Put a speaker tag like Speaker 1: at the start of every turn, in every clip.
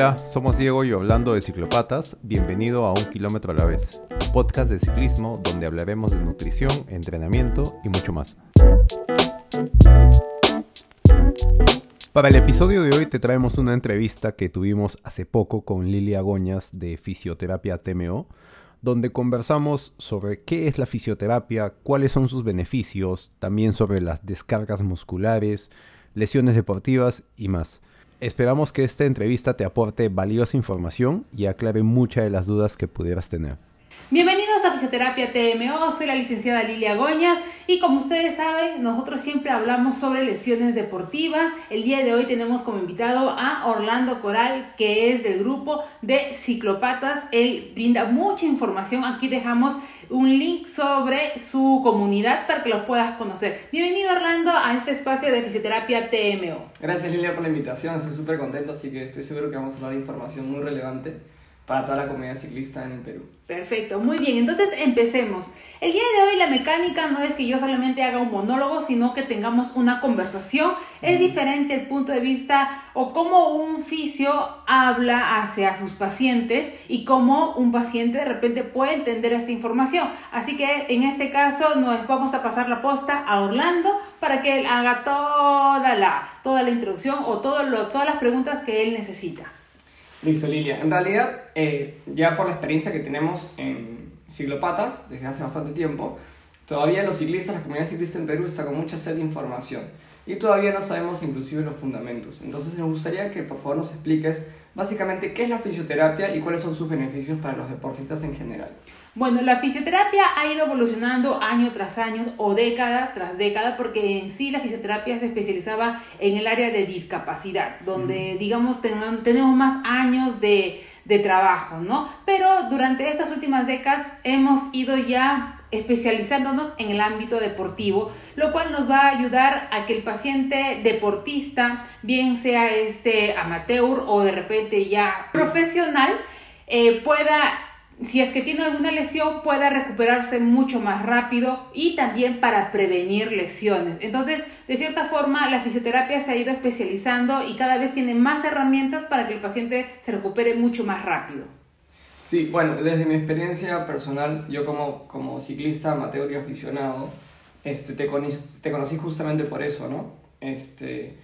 Speaker 1: Hola, somos Diego y Orlando de Ciclopatas. Bienvenido a Un Kilómetro a la vez, podcast de ciclismo donde hablaremos de nutrición, entrenamiento y mucho más. Para el episodio de hoy te traemos una entrevista que tuvimos hace poco con Lilia Goñas de Fisioterapia TMO, donde conversamos sobre qué es la fisioterapia, cuáles son sus beneficios, también sobre las descargas musculares, lesiones deportivas y más. Esperamos que esta entrevista te aporte valiosa información y aclare muchas de las dudas que pudieras tener.
Speaker 2: Bienvenidos a Fisioterapia TMO, soy la licenciada Lilia Goñas y como ustedes saben, nosotros siempre hablamos sobre lesiones deportivas. El día de hoy tenemos como invitado a Orlando Coral, que es del grupo de ciclopatas. Él brinda mucha información. Aquí dejamos un link sobre su comunidad para que lo puedas conocer. Bienvenido Orlando a este espacio de Fisioterapia TMO.
Speaker 3: Gracias Lilia por la invitación, estoy súper contento, así que estoy seguro que vamos a hablar de información muy relevante para toda la comunidad ciclista en Perú.
Speaker 2: Perfecto, muy bien. Entonces empecemos. El día de hoy la mecánica no es que yo solamente haga un monólogo, sino que tengamos una conversación. Es diferente el punto de vista o cómo un fisio habla hacia sus pacientes y cómo un paciente de repente puede entender esta información. Así que en este caso nos vamos a pasar la posta a Orlando para que él haga toda la, toda la introducción o todo lo, todas las preguntas que él necesita.
Speaker 3: Listo, Lilia. En realidad, eh, ya por la experiencia que tenemos en ciclopatas desde hace bastante tiempo, todavía los ciclistas, la comunidad ciclista en Perú está con mucha sed de información y todavía no sabemos inclusive los fundamentos. Entonces nos gustaría que por favor nos expliques básicamente qué es la fisioterapia y cuáles son sus beneficios para los deportistas en general.
Speaker 2: Bueno, la fisioterapia ha ido evolucionando año tras año o década tras década porque en sí la fisioterapia se especializaba en el área de discapacidad, donde digamos tenemos más años de, de trabajo, ¿no? Pero durante estas últimas décadas hemos ido ya especializándonos en el ámbito deportivo, lo cual nos va a ayudar a que el paciente deportista, bien sea este amateur o de repente ya profesional, eh, pueda si es que tiene alguna lesión, pueda recuperarse mucho más rápido y también para prevenir lesiones. Entonces, de cierta forma, la fisioterapia se ha ido especializando y cada vez tiene más herramientas para que el paciente se recupere mucho más rápido.
Speaker 3: Sí, bueno, desde mi experiencia personal, yo como, como ciclista amateur y aficionado, este, te, conocí, te conocí justamente por eso, ¿no? Este,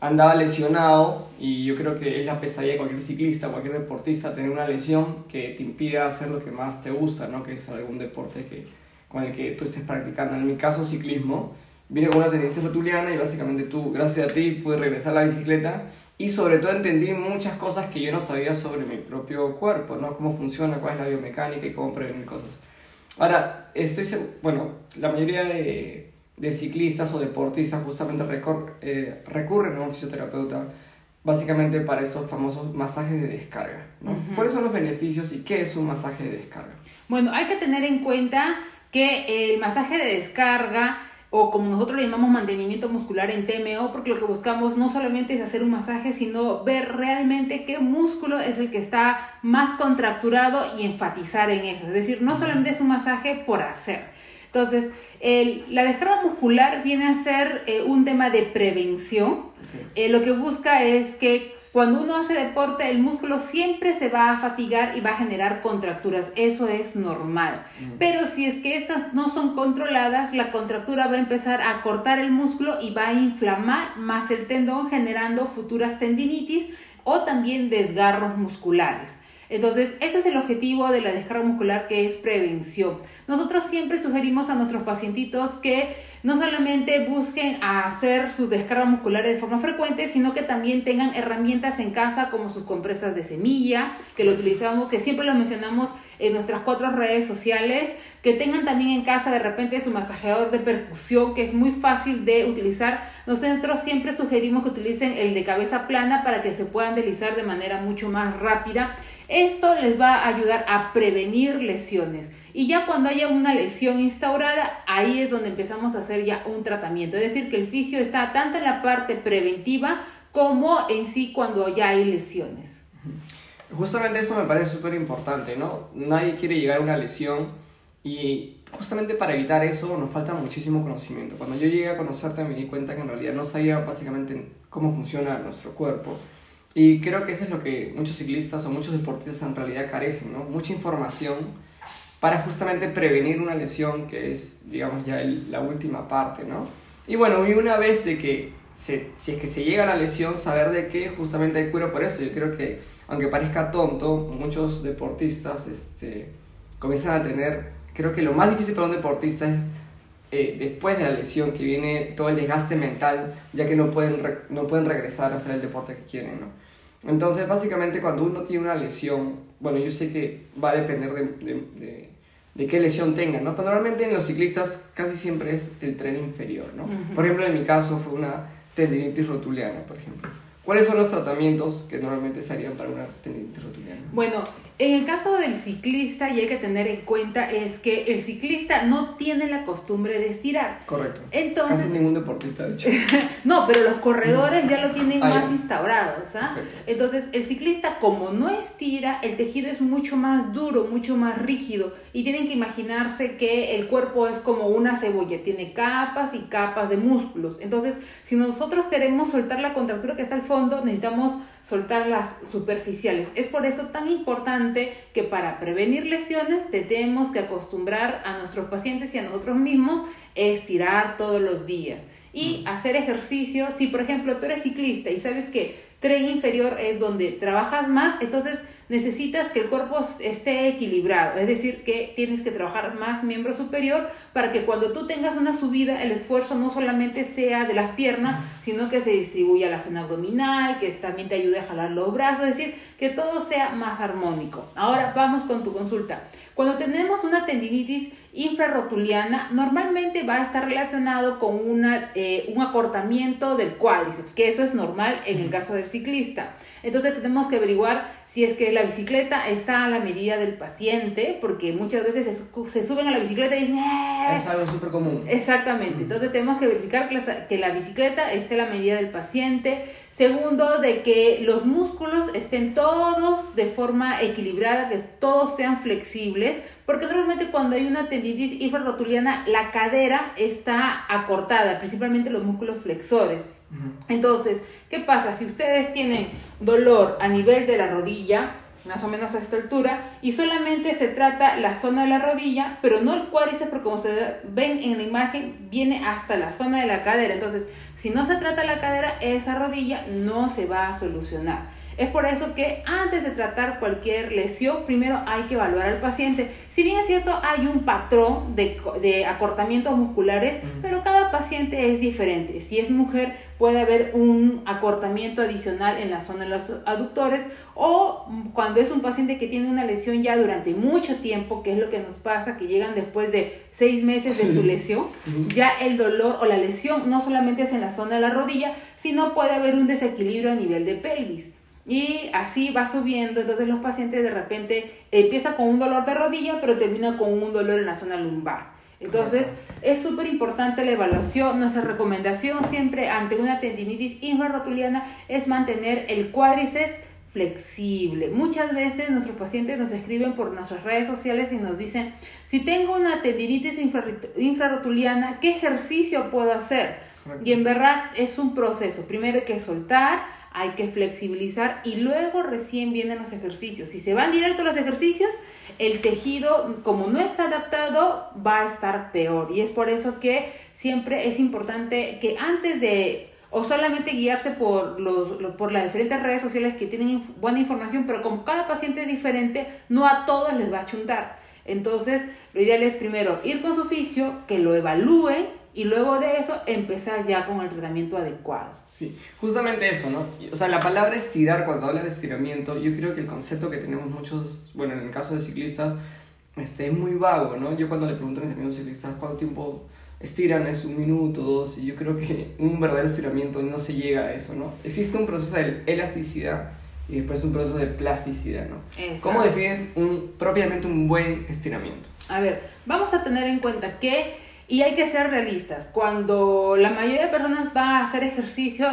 Speaker 3: andaba lesionado y yo creo que es la pesadilla de cualquier ciclista, cualquier deportista, tener una lesión que te impida hacer lo que más te gusta, ¿no? Que es algún deporte que, con el que tú estés practicando. En mi caso, ciclismo. Vine con una teniente rotuliana y básicamente tú, gracias a ti, pude regresar a la bicicleta y sobre todo entendí muchas cosas que yo no sabía sobre mi propio cuerpo, ¿no? Cómo funciona, cuál es la biomecánica y cómo prevenir cosas. Ahora, estoy bueno, la mayoría de, de ciclistas o deportistas justamente eh, recurren a un fisioterapeuta básicamente para esos famosos masajes de descarga, ¿no? ¿Cuáles son los beneficios y qué es un masaje de descarga?
Speaker 2: Bueno, hay que tener en cuenta que el masaje de descarga o como nosotros le llamamos mantenimiento muscular en TMO, porque lo que buscamos no solamente es hacer un masaje, sino ver realmente qué músculo es el que está más contracturado y enfatizar en eso. Es decir, no solamente es un masaje por hacer. Entonces, el, la descarga muscular viene a ser eh, un tema de prevención. Eh, lo que busca es que cuando uno hace deporte, el músculo siempre se va a fatigar y va a generar contracturas. Eso es normal. Mm. Pero si es que estas no son controladas, la contractura va a empezar a cortar el músculo y va a inflamar más el tendón, generando futuras tendinitis o también desgarros musculares. Entonces, ese es el objetivo de la descarga muscular que es prevención. Nosotros siempre sugerimos a nuestros pacientitos que no solamente busquen hacer su descarga muscular de forma frecuente, sino que también tengan herramientas en casa como sus compresas de semilla, que lo utilizamos, que siempre lo mencionamos en nuestras cuatro redes sociales, que tengan también en casa de repente su masajeador de percusión, que es muy fácil de utilizar. Nosotros siempre sugerimos que utilicen el de cabeza plana para que se puedan deslizar de manera mucho más rápida. Esto les va a ayudar a prevenir lesiones. Y ya cuando haya una lesión instaurada, ahí es donde empezamos a hacer ya un tratamiento. Es decir, que el fisio está tanto en la parte preventiva como en sí cuando ya hay lesiones.
Speaker 3: Justamente eso me parece súper importante, ¿no? Nadie quiere llegar a una lesión y justamente para evitar eso nos falta muchísimo conocimiento. Cuando yo llegué a conocerte me di cuenta que en realidad no sabía básicamente cómo funciona nuestro cuerpo. Y creo que eso es lo que muchos ciclistas o muchos deportistas en realidad carecen, ¿no? Mucha información para justamente prevenir una lesión que es, digamos, ya la última parte, ¿no? Y bueno, y una vez de que se, si es que se llega a la lesión, saber de qué justamente hay cura por eso. Yo creo que, aunque parezca tonto, muchos deportistas este, comienzan a tener, creo que lo más difícil para un deportista es eh, después de la lesión, que viene todo el desgaste mental, ya que no pueden, no pueden regresar a hacer el deporte que quieren, ¿no? Entonces, básicamente, cuando uno tiene una lesión, bueno, yo sé que va a depender de, de, de, qué lesión tenga, ¿no? Pero normalmente en los ciclistas casi siempre es el tren inferior, ¿no? Por ejemplo, en mi caso fue una tendinitis rotuliana, por ejemplo. ¿Cuáles son los tratamientos que normalmente se harían para una tendinitis rotuliana?
Speaker 2: Bueno, en el caso del ciclista, y hay que tener en cuenta, es que el ciclista no tiene la costumbre de estirar.
Speaker 3: Correcto.
Speaker 2: Entonces,
Speaker 3: Casi ningún deportista, de hecho.
Speaker 2: no, pero los corredores ya lo tienen más instaurados. ¿ah? Entonces, el ciclista, como no estira, el tejido es mucho más duro, mucho más rígido. Y tienen que imaginarse que el cuerpo es como una cebolla, tiene capas y capas de músculos. Entonces, si nosotros queremos soltar la contractura que está al fondo, necesitamos soltar las superficiales. Es por eso tan importante que para prevenir lesiones tenemos que acostumbrar a nuestros pacientes y a nosotros mismos a estirar todos los días y hacer ejercicio. Si por ejemplo tú eres ciclista y sabes que tren inferior es donde trabajas más, entonces necesitas que el cuerpo esté equilibrado, es decir, que tienes que trabajar más miembro superior para que cuando tú tengas una subida el esfuerzo no solamente sea de las piernas, sino que se distribuya a la zona abdominal, que también te ayude a jalar los brazos, es decir, que todo sea más armónico. Ahora vamos con tu consulta. Cuando tenemos una tendinitis infrarrotuliana, normalmente va a estar relacionado con una, eh, un acortamiento del cuádriceps, que eso es normal en el caso del ciclista. Entonces tenemos que averiguar si es que la bicicleta está a la medida del paciente, porque muchas veces se, suben a la bicicleta y dicen...
Speaker 3: Eh". Es algo súper común.
Speaker 2: Exactamente, entonces tenemos que verificar que la, que la bicicleta esté a la medida del paciente. Segundo, de que los músculos estén todos de forma equilibrada, que todos sean flexibles, porque normalmente cuando hay una tendinitis infrarrotuliana, la cadera está acortada, principalmente los músculos flexores. Entonces, ¿qué pasa? Si ustedes tienen dolor a nivel de la rodilla, más o menos a esta altura, y solamente se trata la zona de la rodilla, pero no el cuádriceps, porque como se ven en la imagen, viene hasta la zona de la cadera. Entonces, si no se trata la cadera, esa rodilla no se va a solucionar. Es por eso que antes de tratar cualquier lesión, primero hay que evaluar al paciente. Si bien es cierto, hay un patrón de, acortamientos musculares, pero cada paciente es diferente. Si es mujer, puede haber un acortamiento adicional en la zona de los aductores o cuando es un paciente que tiene una lesión ya durante mucho tiempo, que es lo que nos pasa, que llegan después de seis meses de su lesión, ya el dolor o la lesión no solamente es en la zona de la rodilla, sino puede haber un desequilibrio a nivel de pelvis. Y así va subiendo, entonces los pacientes de repente empieza con un dolor de rodilla, pero termina con un dolor en la zona lumbar. Entonces es súper importante la evaluación. Nuestra recomendación siempre ante una tendinitis infrarrotuliana es mantener el cuádriceps flexible. Muchas veces nuestros pacientes nos escriben por nuestras redes sociales y nos dicen, si tengo una tendinitis infrarrotuliana, ¿qué ejercicio puedo hacer? Y en verdad es un proceso. Primero hay que soltar, hay que flexibilizar y luego recién vienen los ejercicios. Si se van directo a los ejercicios, el tejido, como no está adaptado, va a estar peor. Y es por eso que siempre es importante que antes de o solamente guiarse por, los, por las diferentes redes sociales que tienen buena información, pero como cada paciente es diferente, no a todos les va a chuntar. Entonces, lo ideal es primero ir con su fisio, que lo evalúe y luego de eso empezar ya con el tratamiento adecuado.
Speaker 3: Sí, justamente eso, ¿no? O sea, la palabra estirar, cuando habla de estiramiento, yo creo que el concepto que tenemos muchos, bueno, en el caso de ciclistas, este, es muy vago, ¿no? Yo cuando le pregunto a mis amigos ciclistas cuánto tiempo estiran, es un minuto, dos, y yo creo que un verdadero estiramiento no se llega a eso, ¿no? Existe un proceso de elasticidad y después un proceso de plasticidad, ¿no? ¿Cómo defines un, propiamente un buen estiramiento?
Speaker 2: A ver, vamos a tener en cuenta que y hay que ser realistas. Cuando la mayoría de personas va a hacer ejercicio,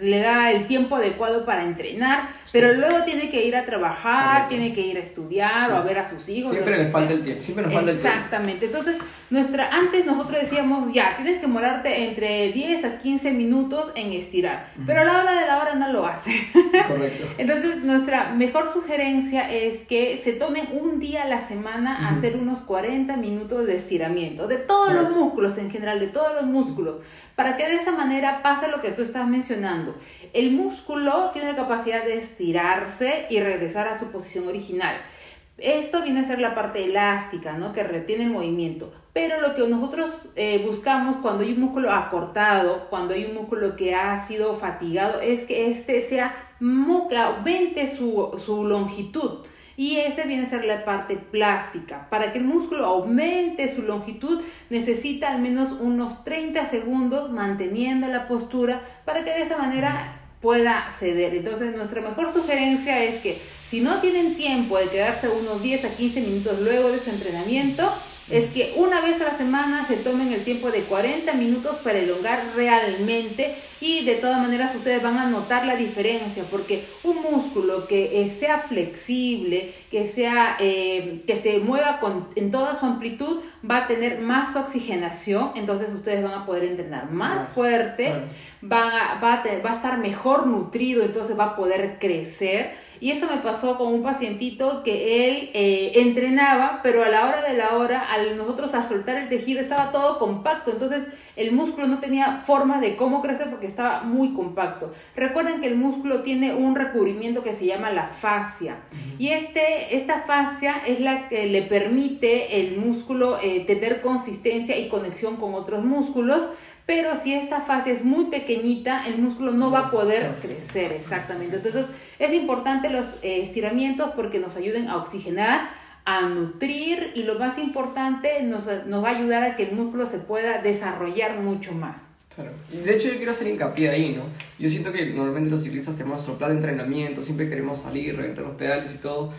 Speaker 2: le da el tiempo adecuado para entrenar, pero luego tiene que ir a trabajar, tiene que ir a estudiar o a ver a sus hijos.
Speaker 3: Siempre les falta el tiempo, siempre nos falta el
Speaker 2: tiempo. Exactamente. Entonces, nuestra, antes nosotros decíamos, ya, tienes que morarte entre 10 a 15 minutos en estirar, pero a la hora de la hora no lo hace.
Speaker 3: Correcto.
Speaker 2: Entonces, nuestra mejor sugerencia es que se tomen un día a la semana a hacer unos 40 minutos de estiramiento, de todos los músculos en general, de todos los músculos, para que de esa manera pase lo que tú estás mencionando. El músculo tiene la capacidad de estirarse y regresar a su posición original. Esto viene a ser la parte elástica, ¿no? Que retiene el movimiento. Pero lo que nosotros eh, buscamos cuando hay un músculo acortado, cuando hay un músculo que ha sido fatigado, es que este sea, aumente su, su longitud. Y ese viene a ser la parte plástica. Para que el músculo aumente su longitud, necesita al menos unos 30 segundos manteniendo la postura para que de esa manera pueda ceder. Entonces, nuestra mejor sugerencia es que si no tienen tiempo de quedarse unos 10 a 15 minutos luego de su entrenamiento, es que una vez a la semana se tomen el tiempo de 40 minutos para elongar realmente y de todas maneras ustedes van a notar la diferencia porque un músculo que eh, sea flexible, que, sea, eh, que se mueva con, en toda su amplitud, va a tener más oxigenación, entonces ustedes van a poder entrenar más, fuerte, va, a, va a estar mejor nutrido, entonces va a poder crecer. Y esto me pasó con un pacientito que él eh, entrenaba, pero a la hora de la hora, al nosotros a soltar el tejido, estaba todo compacto. Entonces el músculo no tenía forma de cómo crecer porque estaba muy compacto. Recuerden que el músculo tiene un recubrimiento que se llama la fascia. Y este, esta fascia es la que le permite el músculo eh, tener consistencia y conexión con otros músculos pero si esta fase es muy pequeñita, el músculo no va a poder crecer exactamente. Entonces es importante los eh, estiramientos porque nos ayuden a oxigenar, a nutrir y lo más importante, nos, nos va a ayudar a que el músculo se pueda desarrollar mucho más.
Speaker 3: Claro. Y de hecho yo quiero hacer hincapié ahí, ¿no? Yo siento que normalmente los ciclistas tenemos nuestro plan de entrenamiento, siempre queremos salir, reventar los pedales y todo,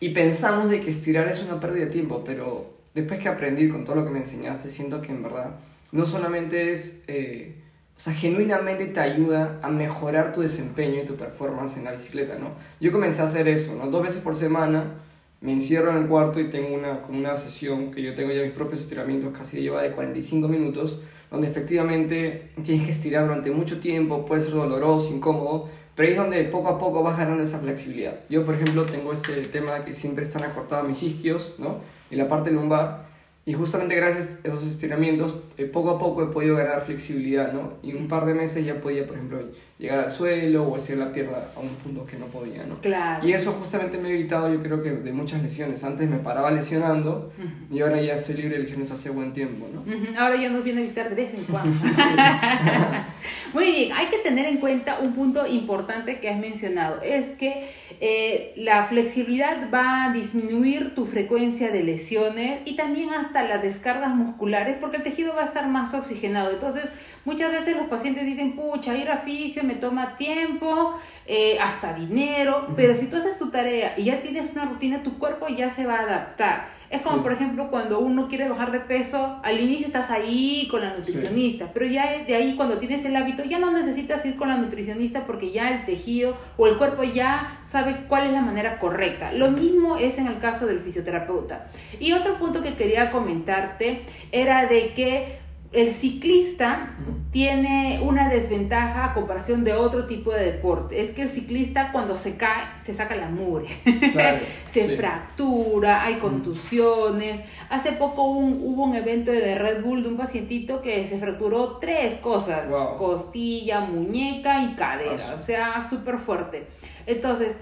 Speaker 3: y pensamos de que estirar es una pérdida de tiempo, pero después que aprendí con todo lo que me enseñaste, siento que en verdad no solamente es, eh, o sea, genuinamente te ayuda a mejorar tu desempeño y tu performance en la bicicleta, ¿no? Yo comencé a hacer eso, ¿no? Dos veces por semana me encierro en el cuarto y tengo una, una sesión que yo tengo ya mis propios estiramientos, casi lleva de 45 minutos, donde efectivamente tienes que estirar durante mucho tiempo, puede ser doloroso, incómodo, pero ahí es donde poco a poco vas ganando esa flexibilidad. Yo, por ejemplo, tengo este tema de que siempre están acortados mis isquios, ¿no? Y la parte lumbar, y justamente gracias a esos estiramientos, eh, poco a poco he podido ganar flexibilidad, ¿no? Y un par de meses ya podía, por ejemplo, llegar al suelo o hacer la pierna a un punto que no podía, ¿no?
Speaker 2: Claro.
Speaker 3: Y eso justamente me ha evitado, yo creo que, de muchas lesiones. Antes me paraba lesionando y ahora ya estoy libre de lesiones hace buen tiempo, ¿no?
Speaker 2: Ahora ya nos viene a visitar de vez en cuando. Muy bien, hay que tener en cuenta un punto importante que has mencionado, es que eh, la flexibilidad va a disminuir tu frecuencia de lesiones y también hasta las descargas musculares porque el tejido va a estar más oxigenado. Entonces, muchas veces los pacientes dicen, pucha, ir a fisio me toma tiempo, eh, hasta dinero, pero si tú haces tu tarea y ya tienes una rutina, tu cuerpo ya se va a adaptar. Es como, por ejemplo, cuando uno quiere bajar de peso, al inicio estás ahí con la nutricionista, pero ya de ahí cuando tienes el hábito, ya no necesitas ir con la nutricionista porque ya el tejido o el cuerpo ya sabe cuál es la manera correcta. Lo mismo es en el caso del fisioterapeuta. Y otro punto que quería comentarte era de que el ciclista tiene una desventaja a comparación de otro tipo de deporte. Es que el ciclista cuando se cae se saca la mugre, se fractura, hay contusiones. Hace poco hubo un evento de Red Bull de un pacientito que se fracturó tres cosas, costilla, muñeca y cadera, o sea, súper fuerte. Entonces,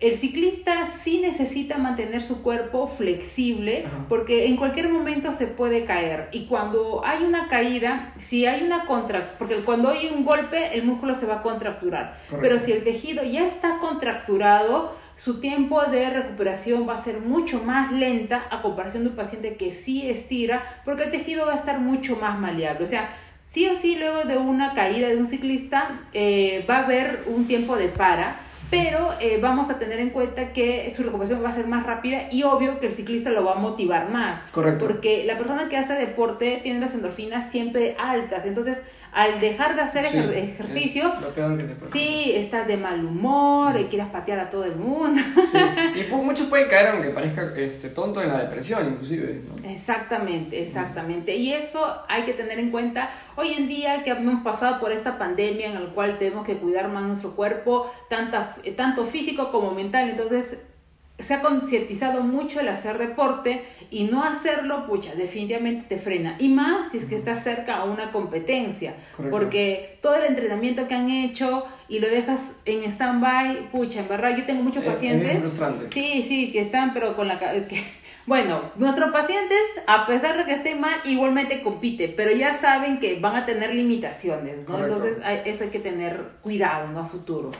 Speaker 2: el ciclista sí necesita mantener su cuerpo flexible porque en cualquier momento se puede caer. Y cuando hay una caída, si hay una contra, porque cuando hay un golpe el músculo se va a contracturar, pero si el tejido ya está contracturado, su tiempo de recuperación va a ser mucho más lenta a comparación de un paciente que sí estira porque el tejido va a estar mucho más maleable, o sea, sí o sí luego de una caída de un ciclista eh, va a haber un tiempo de para pero eh, vamos a tener en cuenta que su recuperación va a ser más rápida y obvio que el ciclista lo va a motivar más.
Speaker 3: Correcto.
Speaker 2: Porque la persona que hace deporte tiene las endorfinas siempre altas, entonces al dejar de hacer
Speaker 3: Sí,
Speaker 2: ejer-
Speaker 3: es
Speaker 2: ejercicio,
Speaker 3: lo peor que te puede
Speaker 2: sí, estás de mal humor, y quieres patear a todo el mundo.
Speaker 3: Sí, Y pu- muchos pueden caer, aunque parezca este, tonto, en la depresión, inclusive. ¿no?
Speaker 2: Exactamente, exactamente. Y eso hay que tener en cuenta hoy en día que hemos pasado por esta pandemia en la cual tenemos que cuidar más nuestro cuerpo, tanta, tanto físico como mental. Entonces, se ha concientizado mucho el hacer deporte y no hacerlo, pucha, definitivamente te frena. Y más si es que estás cerca a una competencia.
Speaker 3: Correcto.
Speaker 2: Porque todo el entrenamiento que han hecho y lo dejas en stand-by, pucha, en verdad, yo tengo muchos
Speaker 3: es
Speaker 2: pacientes.
Speaker 3: frustrante.
Speaker 2: Sí, sí, que están, pero con la... Que, bueno, nuestros pacientes, a pesar de que estén mal, igualmente compite, pero ya saben que van a tener limitaciones, ¿no?
Speaker 3: Correcto.
Speaker 2: Entonces, hay- eso hay que tener cuidado, ¿no? A futuro.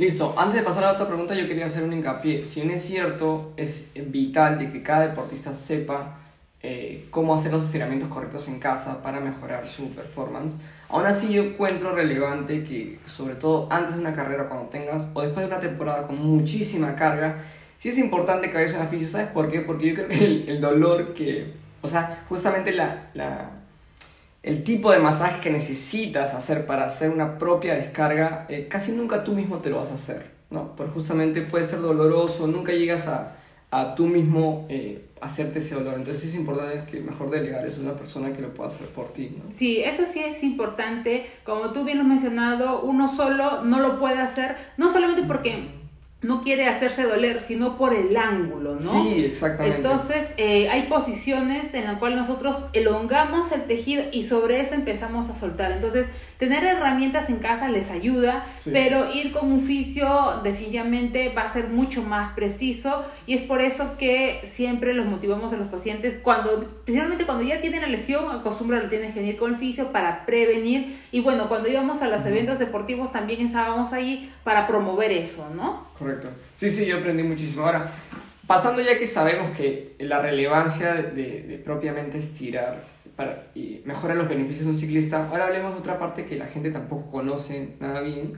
Speaker 3: Listo, antes de pasar a la otra pregunta, yo quería hacer un hincapié. Si bien es cierto, es vital de que cada deportista sepa eh, cómo hacer los estiramientos correctos en casa para mejorar su performance, aún así yo encuentro relevante que, sobre todo antes de una carrera, cuando tengas, o después de una temporada con muchísima carga, sí es importante que vayas a fisio. ¿Sabes por qué? Porque yo creo que el, el dolor que, o sea, justamente la, la, el tipo de masaje que necesitas hacer para hacer una propia descarga, eh, casi nunca tú mismo te lo vas a hacer, ¿no? Porque justamente puede ser doloroso, nunca llegas a, a tú mismo eh, hacerte ese dolor. Entonces es importante que mejor delegar eso a una persona que lo pueda hacer por ti, ¿no?
Speaker 2: Sí, eso sí es importante. Como tú bien lo has mencionado, uno solo no lo puede hacer, no solamente porque no quiere hacerse doler, sino por el ángulo, ¿no?
Speaker 3: Sí, exactamente.
Speaker 2: Entonces, eh, hay posiciones en las cuales nosotros elongamos el tejido y sobre eso empezamos a soltar. Entonces, tener herramientas en casa les ayuda,
Speaker 3: Sí.
Speaker 2: pero ir con un fisio definitivamente va a ser mucho más preciso y es por eso que siempre los motivamos a los pacientes cuando, principalmente cuando ya tienen la lesión, acostumbra lo tienes que ir con el fisio para prevenir y bueno, cuando íbamos a los eventos deportivos también estábamos ahí para promover eso, ¿no?
Speaker 3: Correcto. Sí, sí, yo aprendí muchísimo. Ahora, pasando ya que sabemos que la relevancia de, de- propiamente estirar para, y mejorar los beneficios de un ciclista, ahora hablemos de otra parte que la gente tampoco conoce nada bien,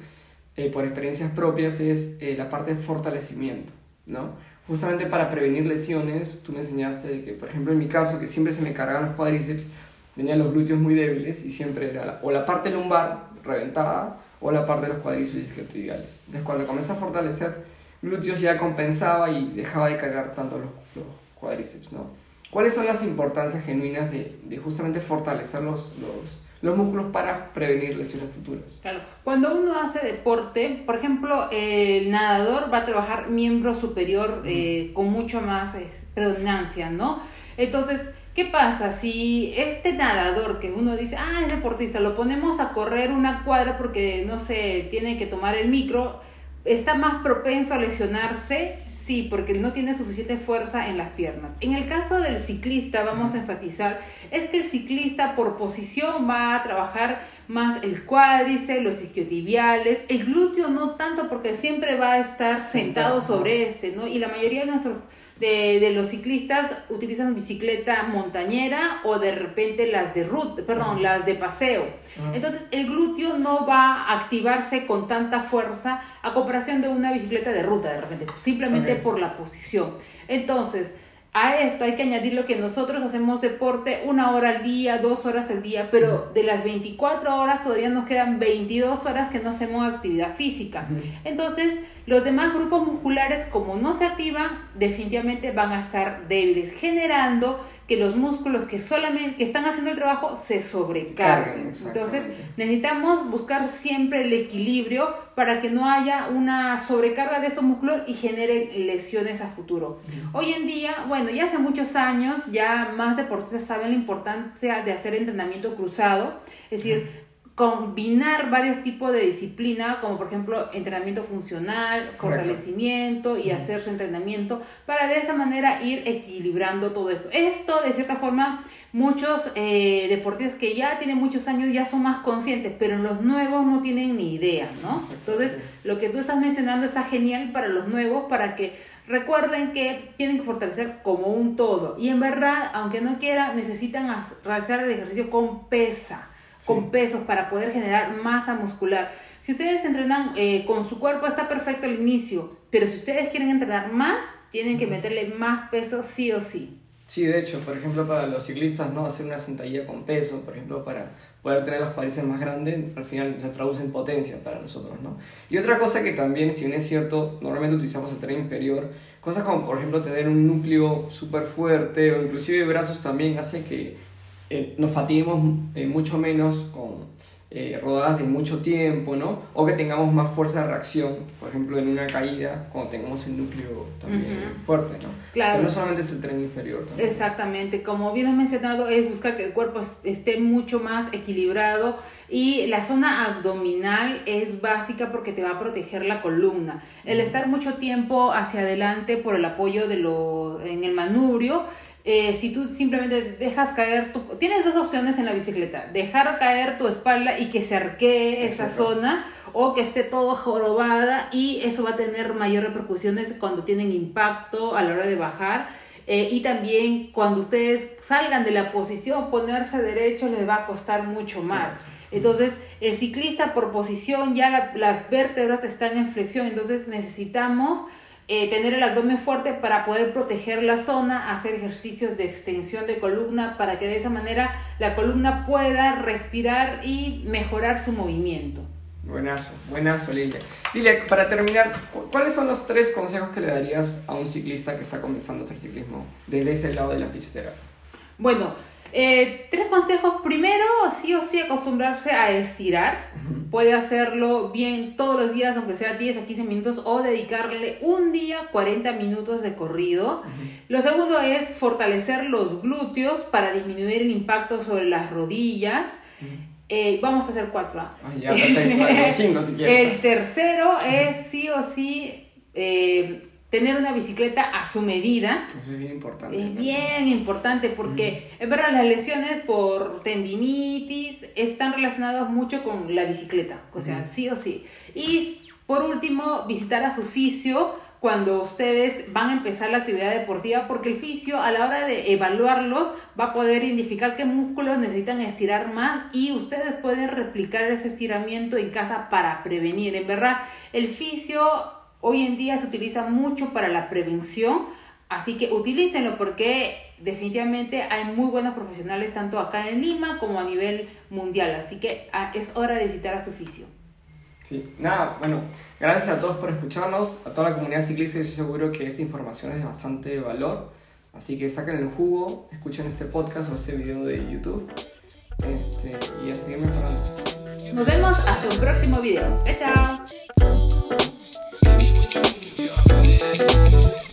Speaker 3: eh, por experiencias propias, es eh, la parte de fortalecimiento, ¿no? Justamente para prevenir lesiones, tú me enseñaste de que, por ejemplo, en mi caso, que siempre se me cargaban los cuádriceps, tenía los glúteos muy débiles y siempre era la- o la parte lumbar reventada o la parte de los cuádriceps isquiotibiales. Entonces, cuando comencé a fortalecer glúteos ya compensaba y dejaba de cargar tanto los, los cuádriceps, ¿no? ¿Cuáles son las importancias genuinas de, de justamente fortalecer los, los, los músculos para prevenir lesiones futuras?
Speaker 2: Claro. Cuando uno hace deporte, por ejemplo, el nadador va a trabajar miembro superior eh, con mucho más eh, predominancia, ¿no? Entonces, ¿qué pasa? Si este nadador que uno dice, ah, es deportista, lo ponemos a correr una cuadra porque, no sé, tiene que tomar el micro, ¿está más propenso a lesionarse? Sí, porque no tiene suficiente fuerza en las piernas. En el caso del ciclista, vamos a enfatizar, es que el ciclista por posición va a trabajar más el cuádriceps, los isquiotibiales, el glúteo no tanto porque siempre va a estar sentado
Speaker 3: Sentado,
Speaker 2: sobre este, ¿no? Y la mayoría de nuestros de, de los ciclistas utilizan bicicleta montañera o de repente las de ruta, perdón, las de paseo.
Speaker 3: Ajá.
Speaker 2: Entonces el glúteo no va a activarse con tanta fuerza a comparación de una bicicleta de ruta de repente, simplemente por la posición. Entonces, a esto hay que añadir lo que nosotros hacemos deporte una hora al día, dos horas al día, pero de las 24 horas todavía nos quedan 22 horas que no hacemos actividad física. Entonces, los demás grupos musculares, como no se activan, definitivamente van a estar débiles, generando que los músculos que solamente que están haciendo el trabajo se sobrecarguen.
Speaker 3: Carguen,
Speaker 2: Entonces, necesitamos buscar siempre el equilibrio para que no haya una sobrecarga de estos músculos y genere lesiones a futuro. Hoy en día, bueno, ya hace muchos años, ya más deportistas saben la importancia de hacer entrenamiento cruzado, es decir, combinar varios tipos de disciplina, como por ejemplo entrenamiento funcional, fortalecimiento y hacer su entrenamiento, para de esa manera ir equilibrando todo esto. Esto, de cierta forma, muchos eh, deportistas que ya tienen muchos años ya son más conscientes, pero los nuevos no tienen ni idea, ¿no? Entonces, lo que tú estás mencionando está genial para los nuevos, para que recuerden que tienen que fortalecer como un todo. Y en verdad, aunque no quieran, necesitan hac- realizar el ejercicio con pesa, con pesos para poder generar masa muscular. Si ustedes entrenan eh, con su cuerpo, está perfecto al inicio, pero si ustedes quieren entrenar más, tienen que meterle más peso sí o sí.
Speaker 3: Sí, de hecho, por ejemplo, para los ciclistas, ¿no? Hacer una sentadilla con peso, por ejemplo, para poder tener los cuádriceps más grandes, al final se traduce en potencia para nosotros, ¿no? Y otra cosa que también, si bien es cierto, normalmente utilizamos el tren inferior, cosas como, por ejemplo, tener un núcleo súper fuerte o inclusive brazos también hace que eh, nos fatiguemos eh, mucho menos con eh, rodadas de mucho tiempo, ¿no? O que tengamos más fuerza de reacción, por ejemplo, en una caída, cuando tengamos el núcleo también fuerte, ¿no?
Speaker 2: Claro.
Speaker 3: Pero no solamente es el tren inferior. También.
Speaker 2: Exactamente, como bien has mencionado, es buscar que el cuerpo esté mucho más equilibrado y la zona abdominal es básica porque te va a proteger la columna. El estar mucho tiempo hacia adelante por el apoyo de lo, en el manubrio eh, si tú simplemente dejas caer tu... Tienes dos opciones en la bicicleta, dejar caer tu espalda y que se arquee esa zona o que esté todo jorobada y eso va a tener mayor repercusiones cuando tienen impacto a la hora de bajar. Eh, y también cuando ustedes salgan de la posición, ponerse derecho les va a costar mucho más. Entonces, el ciclista por posición ya las vértebras están en flexión, entonces necesitamos eh, tener el abdomen fuerte para poder proteger la zona, hacer ejercicios de extensión de columna para que de esa manera la columna pueda respirar y mejorar su movimiento.
Speaker 3: Buenazo, buenazo Lilia. Lilia, para terminar, ¿cuáles son los tres consejos que le darías a un ciclista que está comenzando a hacer ciclismo desde ese lado de la fisioterapia?
Speaker 2: Bueno, eh, tres consejos. Primero, sí o sí acostumbrarse a estirar. Puede hacerlo bien todos los días, aunque sea 10 a 15 minutos, o dedicarle un día 40 minutos de corrido. Lo segundo es fortalecer los glúteos para disminuir el impacto sobre las rodillas. Eh, vamos a hacer cuatro.
Speaker 3: ¿ah? ya, perfecto. cinco si
Speaker 2: quieres. El tercero es sí o sí eh, tener una bicicleta a su medida.
Speaker 3: Eso es bien importante.
Speaker 2: Es bien importante porque, en verdad, las lesiones por tendinitis están relacionadas mucho con la bicicleta, o sea, sí o sí. Y por último, visitar a su fisio cuando ustedes van a empezar la actividad deportiva, porque el fisio a la hora de evaluarlos va a poder identificar qué músculos necesitan estirar más y ustedes pueden replicar ese estiramiento en casa para prevenir. En verdad, el fisio hoy en día se utiliza mucho para la prevención, así que utilícenlo porque definitivamente hay muy buenos profesionales tanto acá en Lima como a nivel mundial, así que ah, es hora de visitar a su oficio.
Speaker 3: Sí, nada, bueno, gracias a todos por escucharnos, a toda la comunidad ciclista, estoy seguro que esta información es de bastante valor, así que saquen el jugo, escuchen este podcast o este video de YouTube este, y a seguir mejorando.
Speaker 2: Nos vemos hasta un próximo video. Chao, chao.
Speaker 4: you.